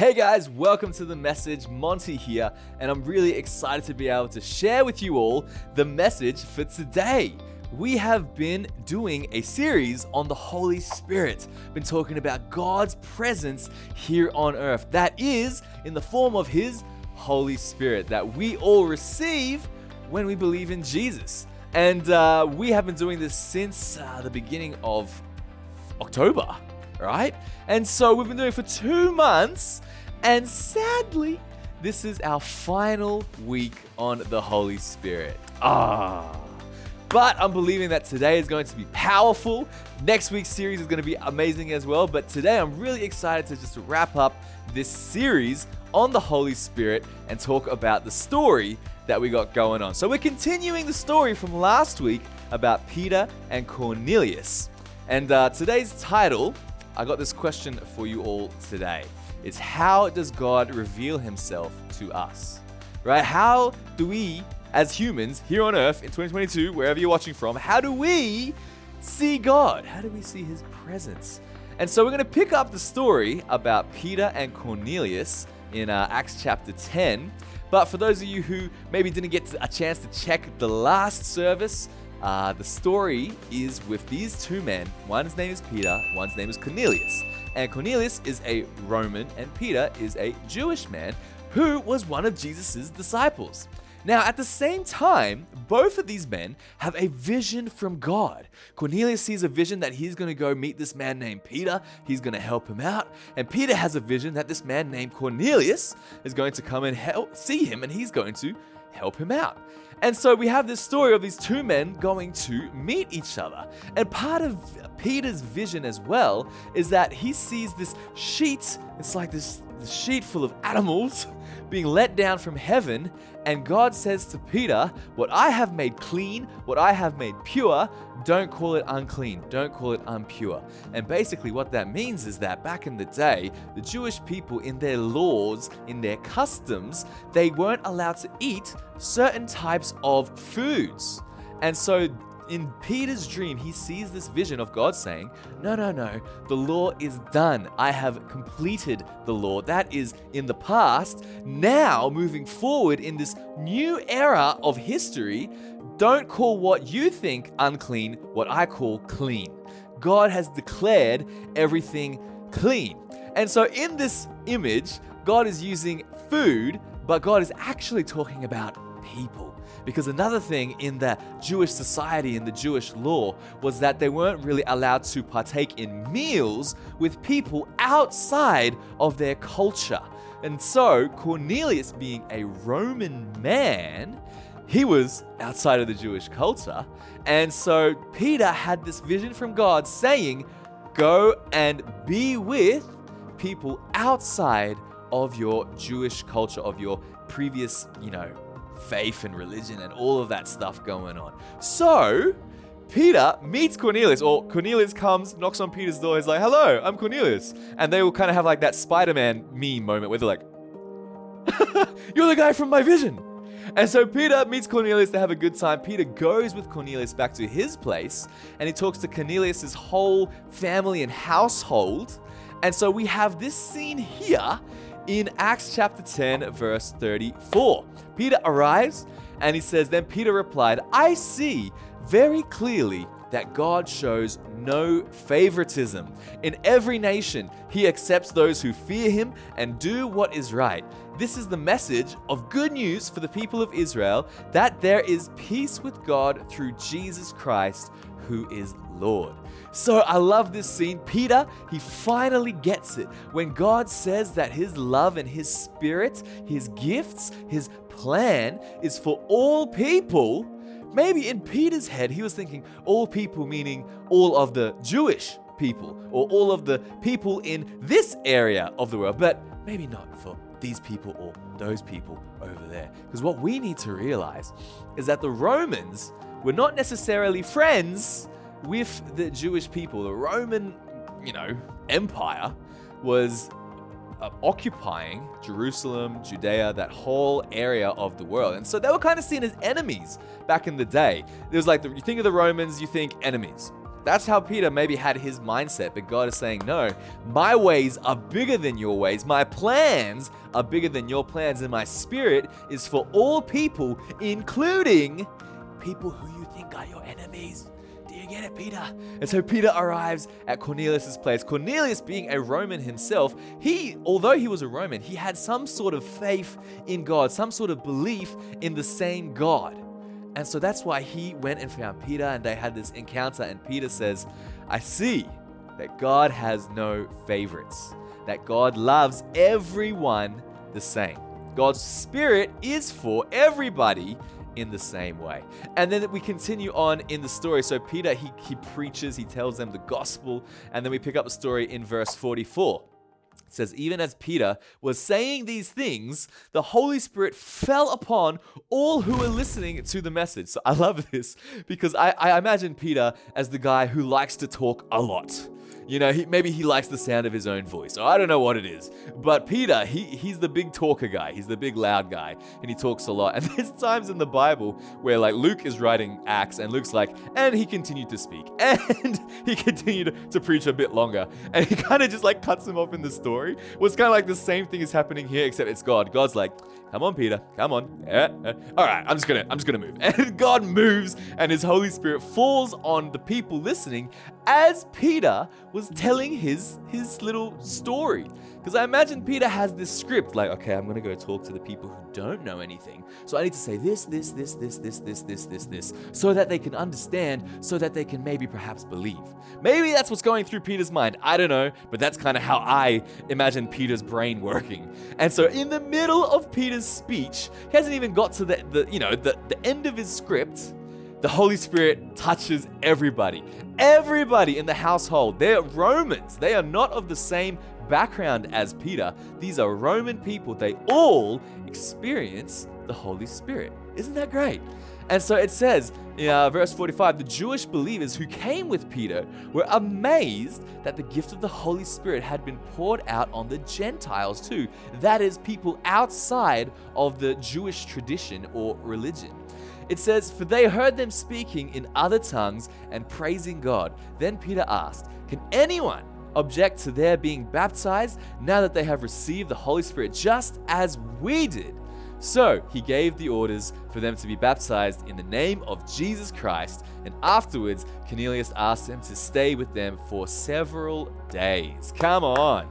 Hey guys, welcome to the message. Monty here, and I'm really excited to be able to share with you all the message for today. We have been doing a series on the Holy Spirit, been talking about God's presence here on earth. That is in the form of His Holy Spirit that we all receive when we believe in Jesus. And uh, we have been doing this since uh, the beginning of October, right? And so we've been doing it for two months, and sadly, this is our final week on the Holy Spirit. Ah. But I'm believing that today is going to be powerful. Next week's series is going to be amazing as well. But today I'm really excited to just wrap up this series on the Holy Spirit and talk about the story that we got going on. So we're continuing the story from last week about Peter and Cornelius. And uh, today's title, I got this question for you all today. It's how does God reveal himself to us? Right? How do we as humans here on earth in 2022, wherever you're watching from, how do we see God? How do we see his presence? And so we're going to pick up the story about Peter and Cornelius in uh, Acts chapter 10. But for those of you who maybe didn't get a chance to check the last service, uh, the story is with these two men. One's name is Peter, one's name is Cornelius. And Cornelius is a Roman, and Peter is a Jewish man who was one of Jesus' disciples. Now, at the same time, both of these men have a vision from God. Cornelius sees a vision that he's going to go meet this man named Peter. He's going to help him out. And Peter has a vision that this man named Cornelius is going to come and help see him and he's going to help him out. And so we have this story of these two men going to meet each other. And part of Peter's vision as well is that he sees this sheet, it's like this, this sheet full of animals being let down from heaven. And God says to Peter, What I have made clean, what I have made pure, don't call it unclean, don't call it impure. And basically, what that means is that back in the day, the Jewish people, in their laws, in their customs, they weren't allowed to eat certain types of foods. And so in Peter's dream, he sees this vision of God saying, No, no, no, the law is done. I have completed the law. That is in the past. Now, moving forward in this new era of history, don't call what you think unclean what I call clean. God has declared everything clean. And so, in this image, God is using food, but God is actually talking about people. Because another thing in the Jewish society, in the Jewish law, was that they weren't really allowed to partake in meals with people outside of their culture. And so, Cornelius, being a Roman man, he was outside of the Jewish culture. And so, Peter had this vision from God saying, Go and be with people outside of your Jewish culture, of your previous, you know, faith and religion and all of that stuff going on. So, Peter meets Cornelius, or Cornelius comes, knocks on Peter's door. He's like, "Hello, I'm Cornelius," and they will kind of have like that Spider-Man meme moment where they're like, "You're the guy from my vision." And so Peter meets Cornelius. They have a good time. Peter goes with Cornelius back to his place, and he talks to Cornelius' whole family and household. And so we have this scene here in Acts chapter 10, verse 34. Peter arrives and he says, Then Peter replied, I see very clearly that God shows no favoritism. In every nation, he accepts those who fear him and do what is right. This is the message of good news for the people of Israel that there is peace with God through Jesus Christ, who is Lord. So I love this scene. Peter, he finally gets it when God says that his love and his spirit, his gifts, his plan is for all people. Maybe in Peter's head, he was thinking all people, meaning all of the Jewish people or all of the people in this area of the world, but maybe not for these people or those people over there. Because what we need to realize is that the Romans were not necessarily friends with the Jewish people. The Roman, you know, Empire was uh, occupying Jerusalem, Judea, that whole area of the world. And so they were kind of seen as enemies back in the day. It was like, the, you think of the Romans, you think enemies. That's how Peter maybe had his mindset, but God is saying, No, my ways are bigger than your ways. My plans are bigger than your plans, and my spirit is for all people, including people who you think are your enemies. Do you get it, Peter? And so Peter arrives at Cornelius' place. Cornelius, being a Roman himself, he, although he was a Roman, he had some sort of faith in God, some sort of belief in the same God. And so that's why he went and found Peter and they had this encounter. And Peter says, I see that God has no favorites, that God loves everyone the same. God's spirit is for everybody in the same way. And then we continue on in the story. So Peter, he, he preaches, he tells them the gospel. And then we pick up the story in verse 44. It says, even as Peter was saying these things, the Holy Spirit fell upon all who were listening to the message. So I love this because I, I imagine Peter as the guy who likes to talk a lot. You know, he, maybe he likes the sound of his own voice, I don't know what it is. But Peter, he, he's the big talker guy. He's the big loud guy, and he talks a lot. And there's times in the Bible where, like, Luke is writing Acts, and Luke's like, and he continued to speak, and he continued to preach a bit longer, and he kind of just like cuts him off in the story. Well, it's kind of like the same thing is happening here, except it's God. God's like, come on, Peter, come on. All right, I'm just gonna, I'm just gonna move. And God moves, and His Holy Spirit falls on the people listening as Peter was telling his his little story. Because I imagine Peter has this script like, okay, I'm gonna go talk to the people who don't know anything. So I need to say this, this, this, this, this, this, this, this, this, so that they can understand, so that they can maybe perhaps believe. Maybe that's what's going through Peter's mind. I don't know, but that's kind of how I imagine Peter's brain working. And so in the middle of Peter's speech, he hasn't even got to the, the you know, the, the end of his script the Holy Spirit touches everybody. Everybody in the household. They're Romans. They are not of the same background as Peter. These are Roman people. They all experience the Holy Spirit. Isn't that great? And so it says in uh, verse 45 the Jewish believers who came with Peter were amazed that the gift of the Holy Spirit had been poured out on the Gentiles too. That is, people outside of the Jewish tradition or religion. It says, For they heard them speaking in other tongues and praising God. Then Peter asked, Can anyone object to their being baptized now that they have received the Holy Spirit just as we did? So he gave the orders for them to be baptized in the name of Jesus Christ, and afterwards Cornelius asked them to stay with them for several days. Come on.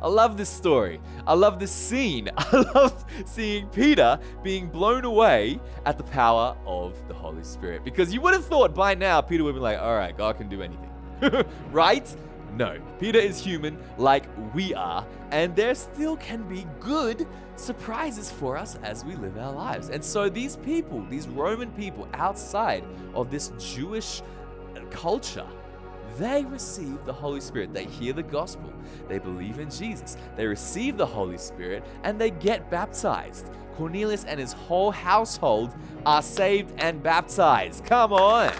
I love this story. I love this scene. I love seeing Peter being blown away at the power of the Holy Spirit. Because you would have thought by now Peter would be like, all right, God can do anything. right? No. Peter is human like we are, and there still can be good surprises for us as we live our lives. And so these people, these Roman people outside of this Jewish culture, they receive the Holy Spirit. They hear the gospel. They believe in Jesus. They receive the Holy Spirit and they get baptized. Cornelius and his whole household are saved and baptized. Come on.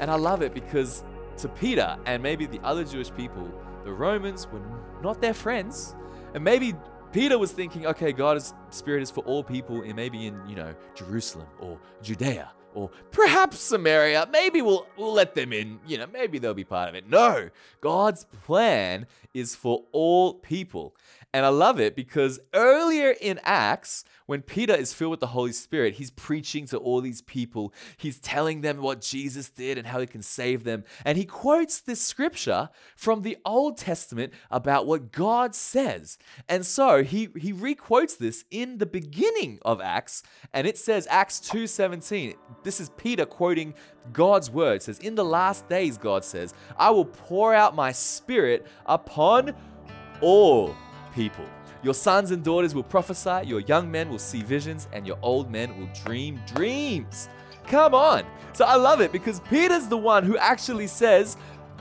And I love it because to Peter and maybe the other Jewish people, the Romans were not their friends. And maybe Peter was thinking, okay, God's Spirit is for all people, and maybe in, you know, Jerusalem or Judea or perhaps Samaria. Maybe we'll we'll let them in. You know, maybe they'll be part of it. No, God's plan is for all people. And I love it because earlier in Acts, when Peter is filled with the Holy Spirit, he's preaching to all these people. He's telling them what Jesus did and how he can save them. And he quotes this scripture from the Old Testament about what God says. And so he, he requotes this in the beginning of Acts, and it says Acts 2:17. This is Peter quoting God's word. It says, In the last days, God says, I will pour out my spirit upon all people. Your sons and daughters will prophesy, your young men will see visions, and your old men will dream dreams. Come on. So I love it because Peter's the one who actually says,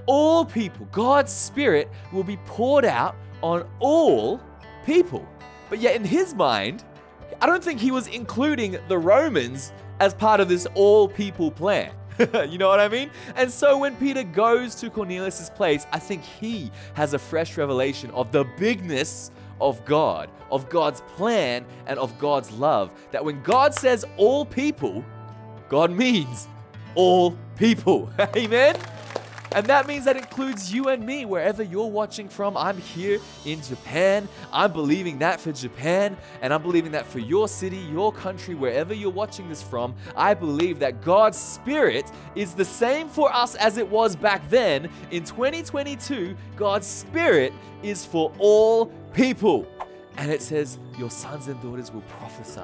all people, God's Spirit will be poured out on all people. But yet, in his mind, I don't think he was including the Romans as part of this all people plan. you know what I mean? And so when Peter goes to Cornelius' place, I think he has a fresh revelation of the bigness of God, of God's plan, and of God's love. That when God says all people, God means all people. Amen. And that means that includes you and me, wherever you're watching from. I'm here in Japan. I'm believing that for Japan, and I'm believing that for your city, your country, wherever you're watching this from. I believe that God's Spirit is the same for us as it was back then. In 2022, God's Spirit is for all people. And it says, Your sons and daughters will prophesy.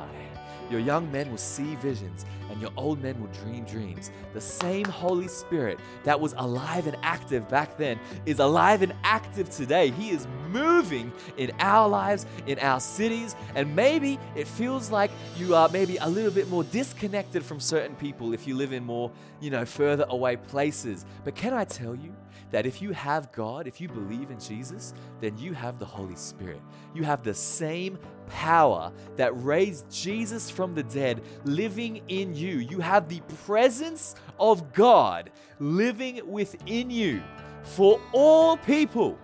Your young men will see visions, and your old men will dream dreams. The same Holy Spirit that was alive and active back then is alive and active today. He is moving in our lives, in our cities, and maybe it feels like you are maybe a little bit more disconnected from certain people if you live in more, you know, further away places. But can I tell you? that if you have God, if you believe in Jesus, then you have the Holy Spirit. You have the same power that raised Jesus from the dead living in you. You have the presence of God living within you for all people.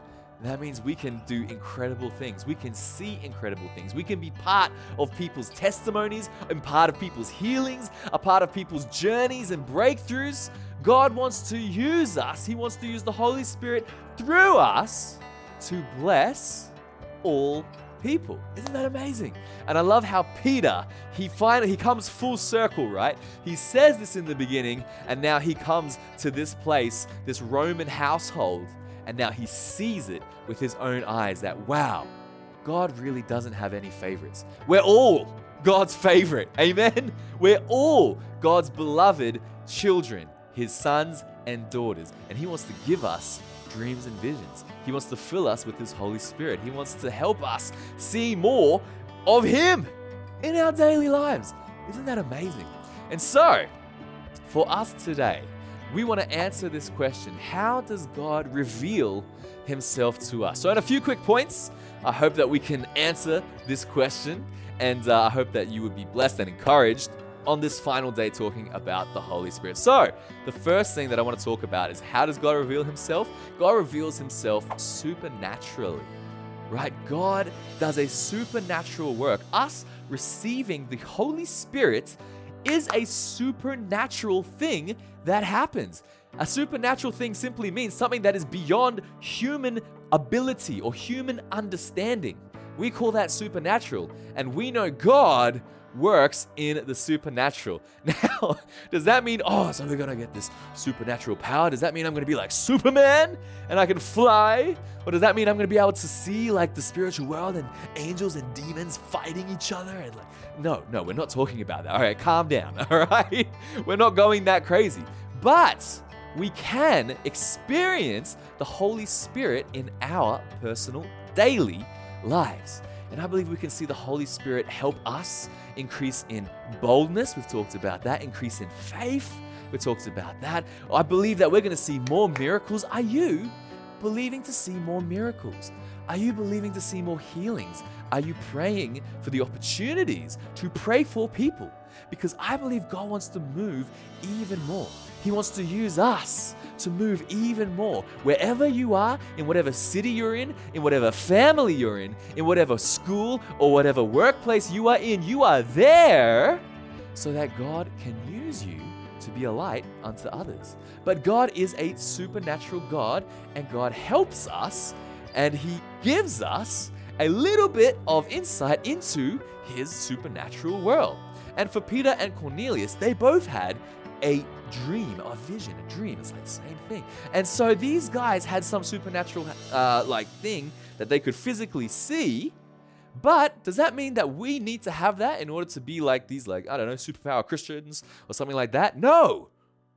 That means we can do incredible things. We can see incredible things. We can be part of people's testimonies and part of people's healings, a part of people's journeys and breakthroughs. God wants to use us, He wants to use the Holy Spirit through us to bless all people. Isn't that amazing? And I love how Peter, he finally he comes full circle, right? He says this in the beginning and now he comes to this place, this Roman household, and now he sees it with his own eyes that wow, God really doesn't have any favorites. We're all God's favorite. Amen. We're all God's beloved children his sons and daughters. And he wants to give us dreams and visions. He wants to fill us with his Holy Spirit. He wants to help us see more of him in our daily lives. Isn't that amazing? And so, for us today, we want to answer this question How does God reveal himself to us? So, in a few quick points, I hope that we can answer this question, and uh, I hope that you would be blessed and encouraged on this final day talking about the Holy Spirit. So, the first thing that I want to talk about is how does God reveal himself? God reveals himself supernaturally. Right? God does a supernatural work. Us receiving the Holy Spirit is a supernatural thing that happens. A supernatural thing simply means something that is beyond human ability or human understanding. We call that supernatural. And we know God works in the supernatural. Now, does that mean, oh, so we're gonna get this supernatural power? Does that mean I'm gonna be like Superman and I can fly? Or does that mean I'm gonna be able to see like the spiritual world and angels and demons fighting each other? And like, no, no, we're not talking about that. All right, calm down. All right, we're not going that crazy. But we can experience the Holy Spirit in our personal daily lives. And I believe we can see the Holy Spirit help us increase in boldness. We've talked about that. Increase in faith. We talked about that. I believe that we're going to see more miracles. Are you believing to see more miracles? Are you believing to see more healings? Are you praying for the opportunities to pray for people? Because I believe God wants to move even more. He wants to use us to move even more. Wherever you are, in whatever city you're in, in whatever family you're in, in whatever school or whatever workplace you are in, you are there so that God can use you to be a light unto others. But God is a supernatural God, and God helps us and He gives us a little bit of insight into His supernatural world. And for Peter and Cornelius, they both had a dream, a vision, a dream. It's like the same thing. And so these guys had some supernatural uh, like thing that they could physically see. But does that mean that we need to have that in order to be like these, like, I don't know, superpower Christians or something like that? No,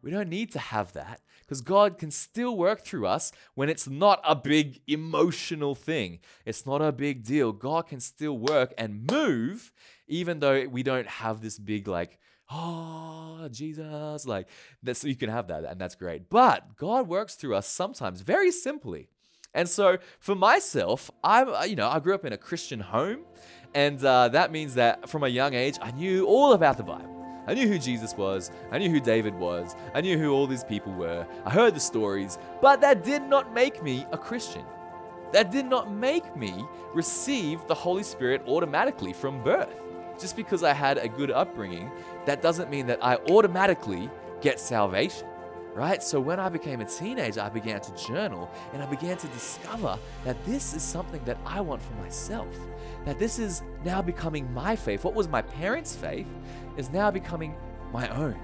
we don't need to have that because God can still work through us when it's not a big emotional thing. It's not a big deal. God can still work and move even though we don't have this big, like, oh, Jesus, like that. So you can have that, and that's great. But God works through us sometimes very simply. And so for myself, I'm, uh, you know, I grew up in a Christian home, and uh, that means that from a young age, I knew all about the Bible. I knew who Jesus was. I knew who David was. I knew who all these people were. I heard the stories, but that did not make me a Christian. That did not make me receive the Holy Spirit automatically from birth. Just because I had a good upbringing, that doesn't mean that I automatically get salvation right? So when I became a teenager, I began to journal and I began to discover that this is something that I want for myself. That this is now becoming my faith. What was my parents' faith is now becoming my own.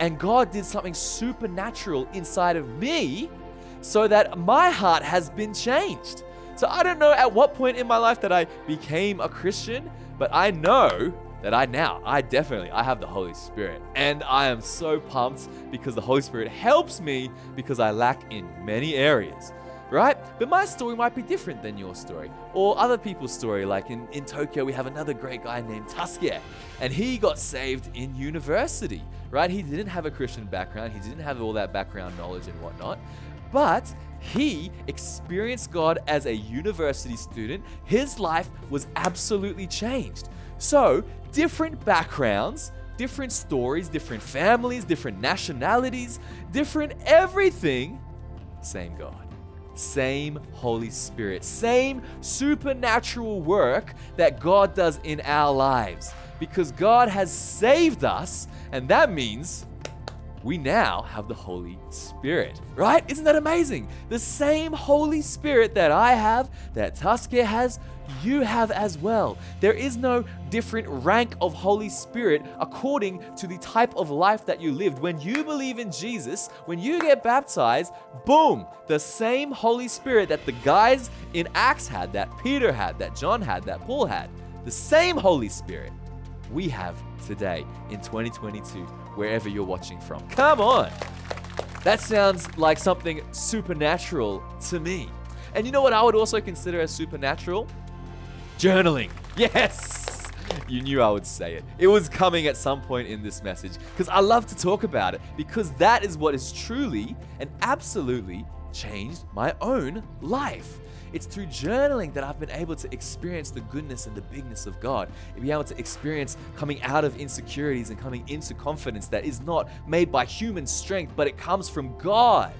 And God did something supernatural inside of me so that my heart has been changed. So I don't know at what point in my life that I became a Christian, but I know that I now, I definitely, I have the Holy Spirit. And I am so pumped because the Holy Spirit helps me because I lack in many areas, right? But my story might be different than your story or other people's story. Like in, in Tokyo, we have another great guy named Tasuke, and he got saved in university, right? He didn't have a Christian background, he didn't have all that background knowledge and whatnot. But he experienced God as a university student. His life was absolutely changed. So, different backgrounds, different stories, different families, different nationalities, different everything, same God. Same Holy Spirit, same supernatural work that God does in our lives. Because God has saved us, and that means we now have the Holy Spirit, right? Isn't that amazing? The same Holy Spirit that I have, that Tasuke has, you have as well. There is no different rank of Holy Spirit according to the type of life that you lived. When you believe in Jesus, when you get baptized, boom, the same Holy Spirit that the guys in Acts had, that Peter had, that John had, that Paul had, the same Holy Spirit we have today in 2022, wherever you're watching from. Come on! That sounds like something supernatural to me. And you know what I would also consider as supernatural? Journaling. Yes! You knew I would say it. It was coming at some point in this message because I love to talk about it because that is what is truly and absolutely changed my own life. It's through journaling that I've been able to experience the goodness and the bigness of God, and be able to experience coming out of insecurities and coming into confidence that is not made by human strength, but it comes from God.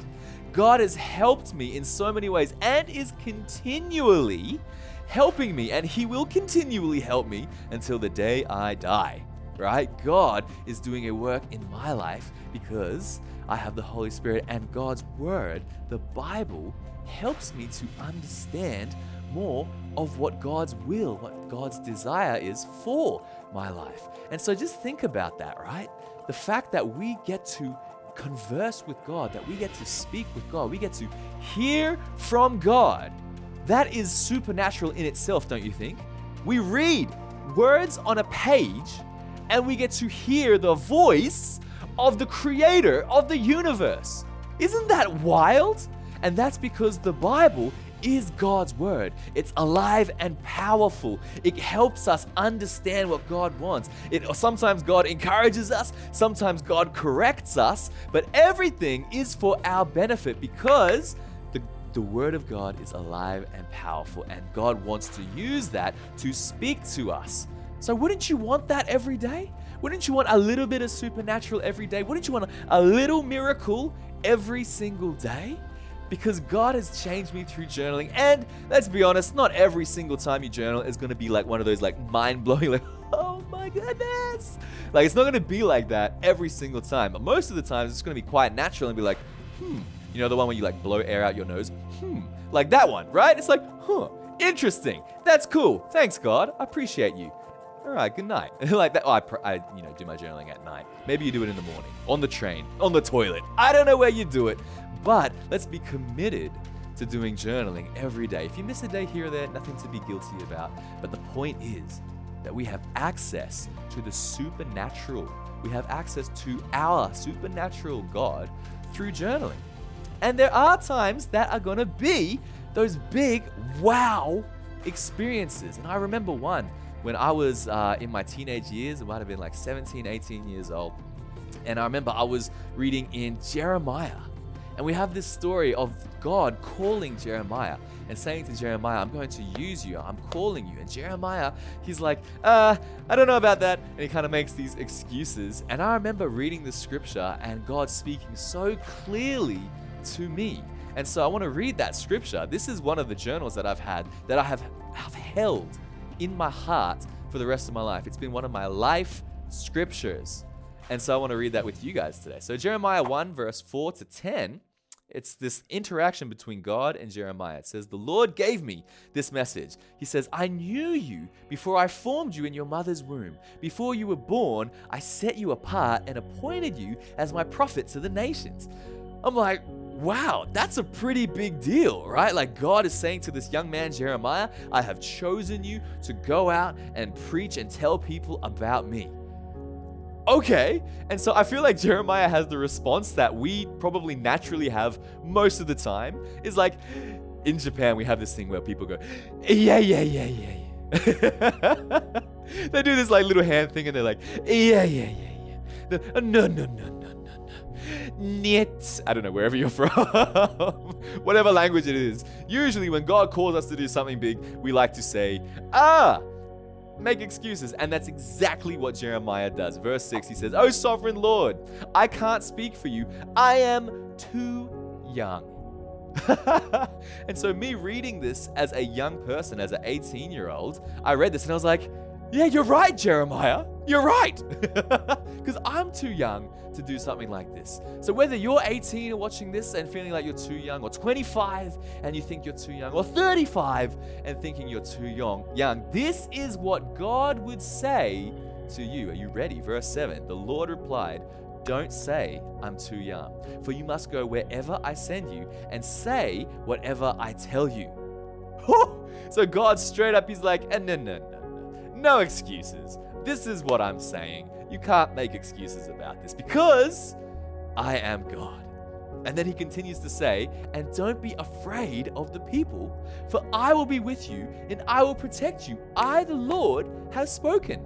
God has helped me in so many ways and is continually helping me, and He will continually help me until the day I die. Right? God is doing a work in my life because I have the Holy Spirit, and God's Word, the Bible, helps me to understand more of what God's will, what God's desire is for my life. And so just think about that, right? The fact that we get to converse with God, that we get to speak with God, we get to hear from God that is supernatural in itself, don't you think? We read words on a page and we get to hear the voice of the creator of the universe. Isn't that wild? And that's because the Bible is God's word. It's alive and powerful. It helps us understand what God wants. It sometimes God encourages us, sometimes God corrects us, but everything is for our benefit because the Word of God is alive and powerful, and God wants to use that to speak to us. So, wouldn't you want that every day? Wouldn't you want a little bit of supernatural every day? Wouldn't you want a, little miracle every single day? Because God has changed me through journaling. And let's be honest, not every single time you journal is going to be like one of those like mind blowing, like, oh my goodness. Like, it's not going to be like that every single time. But most of the times, it's going to be quite natural and be like, hmm, you know, the one where you like blow air out your nose? Hmm. Like that one, right? It's like, huh, interesting. That's cool. Thanks, God. I appreciate you. All right, good night. like that. Oh, I, pr- I, you know, do my journaling at night. Maybe you do it in the morning, on the train, on the toilet. I don't know where you do it, but let's be committed to doing journaling every day. If you miss a day here or there, nothing to be guilty about. But the point is that we have access to the supernatural. We have access to our supernatural God through journaling. And there are times that are going to be those big wow experiences. And I remember one when I was uh, in my teenage years, it might have been like 17, 18 years old. And I remember I was reading in Jeremiah. And we have this story of God calling Jeremiah and saying to Jeremiah, I'm going to use you. I'm calling you. And Jeremiah, he's like, uh, I don't know about that. And he kind of makes these excuses. And I remember reading the scripture and God speaking so clearly to me. And so I want to read that scripture. This is one of the journals that I've had that I have, have held in my heart for the rest of my life. It's been one of my life scriptures. And so I want to read that with you guys today. So, Jeremiah 1, verse 4 to 10, it's this interaction between God and Jeremiah. It says, The Lord gave me this message. He says, I knew you before I formed you in your mother's womb. Before you were born, I set you apart and appointed you as my prophet to the nations. I'm like, wow, that's a pretty big deal, right? Like God is saying to this young man, Jeremiah, I have chosen you to go out and preach and tell people about me. Okay. And so I feel like Jeremiah has the response that we probably naturally have most of the time is like, in Japan, we have this thing where people go, yeah, yeah, yeah, yeah, yeah. they do this like little hand thing and they're like, yeah, yeah, yeah, yeah. No, no, no, no, Niet. I don't know, wherever you're from. Whatever language it is. Usually, when God calls us to do something big, we like to say, ah, make excuses. And that's exactly what Jeremiah does. Verse 6, he says, Oh, sovereign Lord, I can't speak for you. I am too young. and so, me reading this as a young person, as an 18 year old, I read this and I was like, yeah, you're right, Jeremiah. You're right. Because I'm too young to do something like this. So, whether you're 18 and watching this and feeling like you're too young, or 25 and you think you're too young, or 35 and thinking you're too young, young, this is what God would say to you. Are you ready? Verse 7 The Lord replied, Don't say, I'm too young, for you must go wherever I send you and say whatever I tell you. so, God straight up, He's like, No, no, no. Excuses. This is what I'm saying. You can't make excuses about this because I am God. And then he continues to say, And don't be afraid of the people, for I will be with you and I will protect you. I, the Lord, have spoken.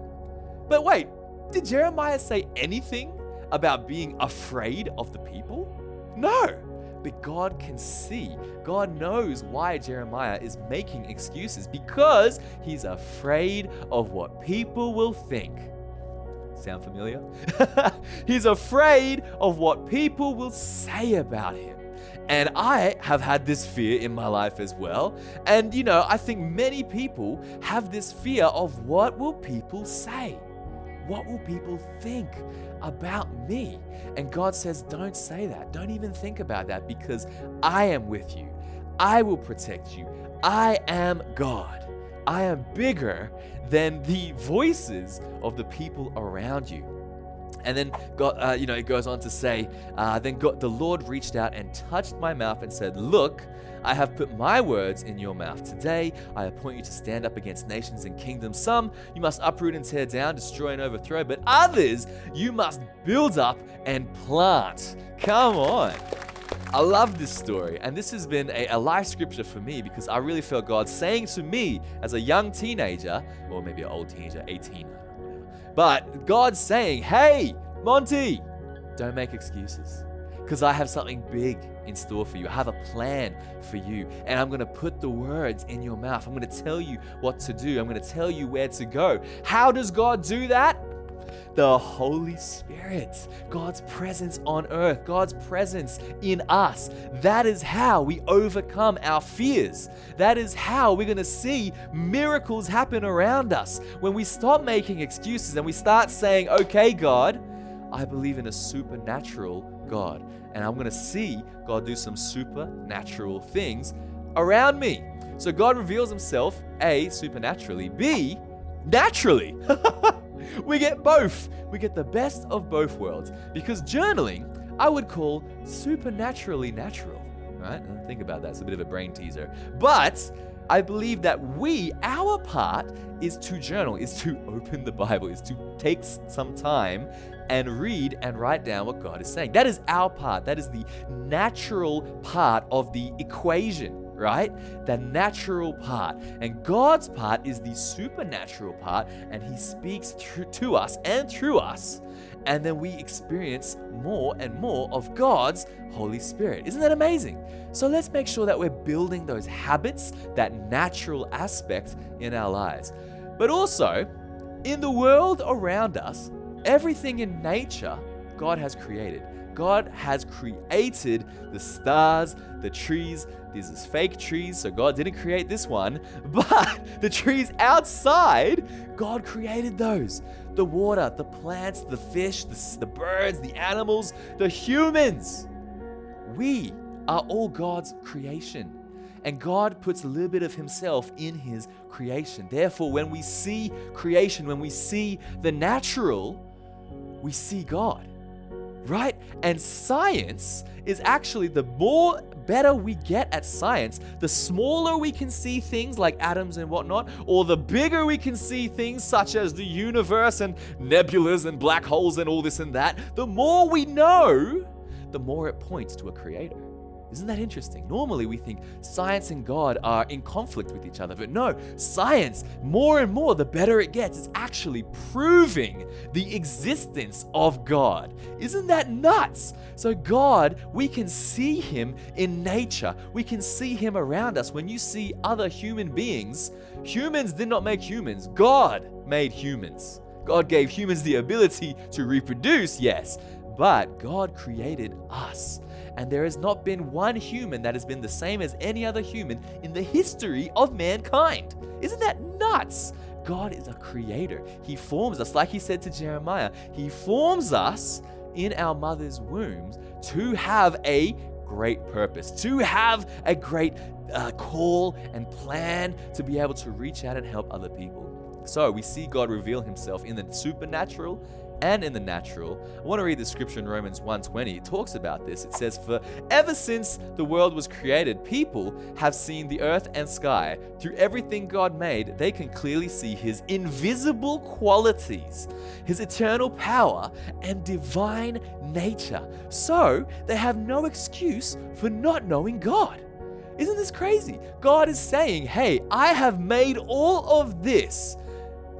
But wait, did Jeremiah say anything about being afraid of the people? No. But God can see. God knows why Jeremiah is making excuses because he's afraid of what people will think. Sound familiar? he's afraid of what people will say about him. And I have had this fear in my life as well. And you know, I think many people have this fear of what will people say? What will people think? about me. And God says, Don't say that. Don't even think about that because I am with you. I will protect you. I am God. I am bigger than the voices of the people around you. And then God, uh, you know, it goes on to say, uh, then God, the Lord reached out and touched my mouth and said, Look, I have put my words in your mouth. Today, I appoint you to stand up against nations and kingdoms. Some you must uproot and tear down, destroy and overthrow, but others you must build up and plant. Come on. I love this story, and this has been a, a, life scripture for me because I really felt God saying to me as a young teenager, or maybe an old teenager, 18, whatever, but God's saying, Hey, Monty, don't make excuses because I have something big in store for you. I have a plan for you, and I'm going to put the words in your mouth. I'm going to tell you what to do. I'm going to tell you where to go. How does God do that? The Holy Spirit, God's presence on earth, God's presence in us. That is how we overcome our fears. That is how we're going to see miracles happen around us. When we stop making excuses and we start saying, okay, God, I believe in a supernatural God. And I'm going to see God do some supernatural things around me. So God reveals himself, A, supernaturally, B, naturally. we get both. We get the best of both worlds. Because journaling, I would call supernaturally natural. Right? Think about that. It's a bit of a brain teaser. But I believe that we, our part, is to journal, is to open the Bible, is to take some time and read and write down what God is saying. That is our part. That is the natural part of the equation, right? The natural part. And God's part is the supernatural part, and He speaks through, to us and through us. And then we experience more and more of God's Holy Spirit. Isn't that amazing? So let's make sure that we're building those habits, that natural aspect in our lives. But also, in the world around us, Everything in nature God has created. God has created the stars, the trees. These is fake trees, so God didn't create this one. But the trees outside, God created those. The water, the plants, the fish, the, the birds, the animals, the humans. We are all God's creation. And God puts a little bit of Himself in His creation. Therefore, when we see creation, when we see the natural, we see God, right? And science is actually the more better we get at science, the smaller we can see things like atoms and whatnot, or the bigger we can see things such as the universe and nebulas and black holes and all this and that, the more we know, the more it points to a creator. Isn't that interesting? Normally, we think science and God are in conflict with each other, but no, science, more and more, the better it gets, is actually proving the existence of God. Isn't that nuts? So, God, we can see Him in nature, we can see Him around us. When you see other human beings, humans did not make humans, God made humans. God gave humans the ability to reproduce, yes, but God created us and there has not been one human that has been the same as any other human in the history of mankind. Isn't that nuts? God is a creator. He forms us, like he said to Jeremiah, He forms us in our mother's wombs to have a great purpose, to have a great uh, call and plan to be able to reach out and help other people. So we see God reveal himself in the supernatural and in the natural. I want to read the scripture in Romans 1:20. It talks about this. It says, "For ever since the world was created, people have seen the earth and sky. Through everything God made, they can clearly see his invisible qualities, his eternal power and divine nature. So, they have no excuse for not knowing God." Isn't this crazy? God is saying, "Hey, I have made all of this."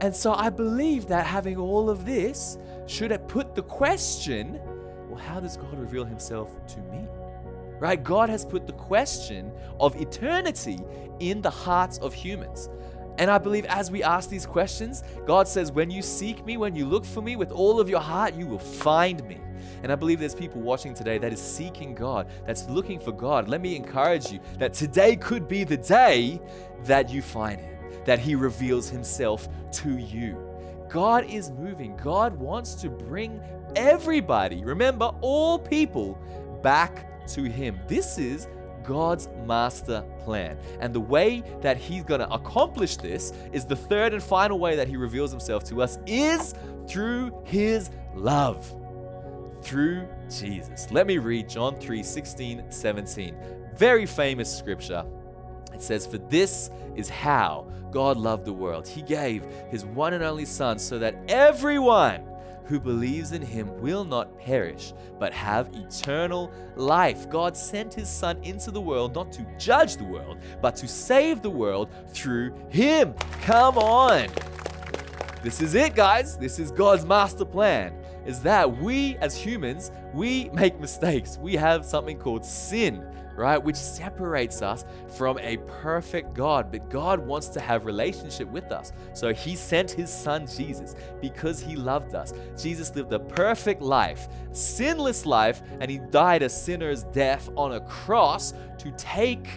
And so I believe that having all of this should it put the question, well, how does God reveal himself to me? Right? God has put the question of eternity in the hearts of humans. And I believe as we ask these questions, God says, when you seek me, when you look for me with all of your heart, you will find me. And I believe there's people watching today that is seeking God, that's looking for God. Let me encourage you that today could be the day that you find Him, that He reveals Himself to you. God is moving. God wants to bring everybody, remember, all people, back to Him. This is God's master plan. And the way that He's going to accomplish this is the third and final way that He reveals Himself to us is through His love. Through Jesus. Let me read John 3 16, 17. Very famous scripture. It says, For this is how God loved the world. He gave his one and only Son so that everyone who believes in him will not perish, but have eternal life. God sent his Son into the world not to judge the world, but to save the world through him. Come on. This is it, guys. This is God's master plan. Is that we as humans, we make mistakes. We have something called sin right? Which separates us from a perfect God. But God wants to have relationship with us. So he sent his son Jesus because he loved us. Jesus lived a perfect life, sinless life, and he died a sinner's death on a cross to take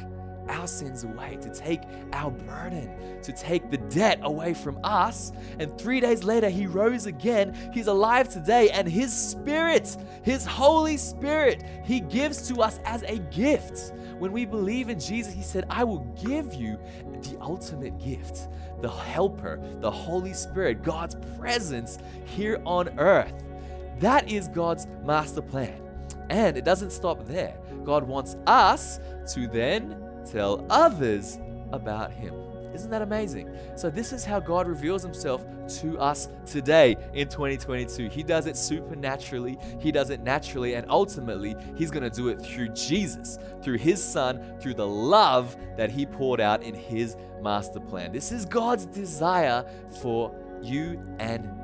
our sins away, to take our burden, to take the debt away from us. And three days later, he rose again. He's alive today, and his spirit, his Holy Spirit, he gives to us as a gift. When we believe in Jesus, he said, I will give you the ultimate gift the helper, the Holy Spirit, God's presence here on earth. That is God's master plan. And it doesn't stop there. God wants us to then tell others about Him. Isn't that amazing? So, this is how God reveals Himself to us today in 2022. He does it supernaturally, He does it naturally, and ultimately, He's going to do it through Jesus, through His Son, through the love that He poured out in His master plan. This is God's desire for you and.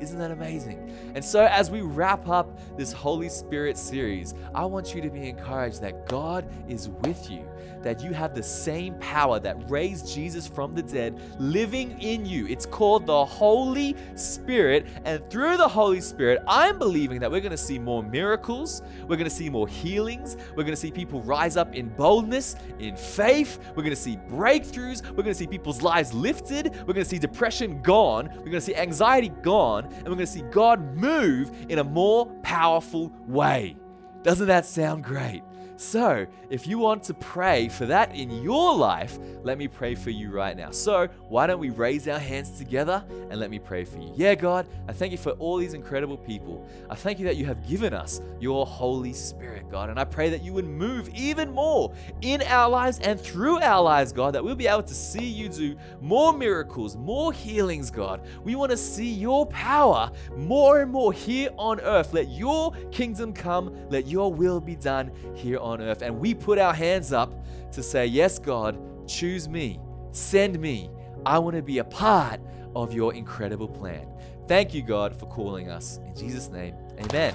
Isn't that amazing? And so, as we wrap up this Holy Spirit series, I want you to be encouraged that God is with you that you have the same power that raised Jesus from the dead living in you. It's called the Holy Spirit. And through the Holy Spirit, I'm believing that we're going to see more miracles, we're going to see more healings, we're going to see people rise up in boldness, in faith, we're going to see breakthroughs, we're going to see people's lives lifted, we're going to see depression gone, we're going to see anxiety gone, and we're going to see God move in a more powerful way. Doesn't that sound great? So, if you want to pray for that in your life, let me pray for you right now. So, why don't we raise our hands together and let me pray for you? Yeah, God, I thank you for all these incredible people. I thank you that you have given us your Holy Spirit, God. And I pray that you would move even more in our lives and through our lives, God, that we'll be able to see you do more miracles, more healings, God. We want to see your power more and more here on earth. Let your kingdom come, let your will be done here on earth. And we put our hands up to say, Yes, God, choose me, send me. I want to be a part of your incredible plan. Thank you, God, for calling us. In Jesus' name, amen.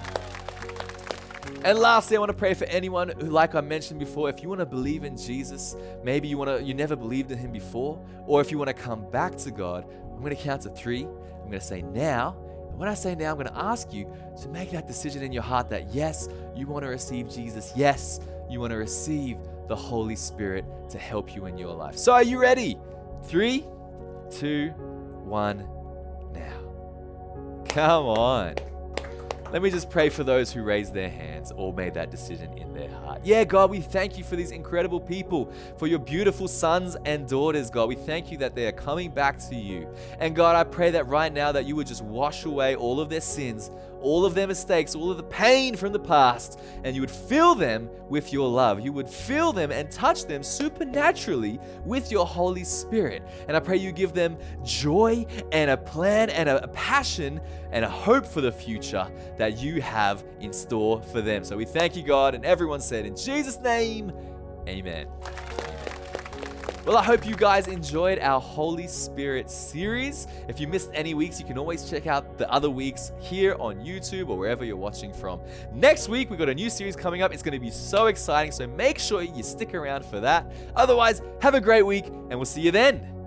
And lastly, I want to pray for anyone who, like I mentioned before, if you want to believe in Jesus, maybe you want to, you never believed in Him before, or if you want to come back to God, I'm going to count to three. I'm going to say now, when I say now, I'm going to ask you to make that decision in your heart that yes, you want to receive Jesus. Yes, you want to receive the Holy Spirit to help you in your life. So, are you ready? Three, two, one, now. Come on. Let me just pray for those who raised their hands or made that decision in their heart. Yeah, God, we thank you for these incredible people, for your beautiful sons and daughters, God. We thank you that they are coming back to you. And God, I pray that right now that you would just wash away all of their sins, all of their mistakes, all of the pain from the past, and you would fill them with your love. You would fill them and touch them supernaturally with your Holy Spirit. And I pray you give them joy and a plan and a passion and a hope for the future that you have in store for them. So we thank you, God. And everyone said, in Jesus' name, amen. Well, I hope you guys enjoyed our Holy Spirit series. If you missed any weeks, you can always check out the other weeks here on YouTube or wherever you're watching from. Next week, we've got a new series coming up. It's going to be so exciting, so make sure you stick around for that. Otherwise, have a great week, and we'll see you then.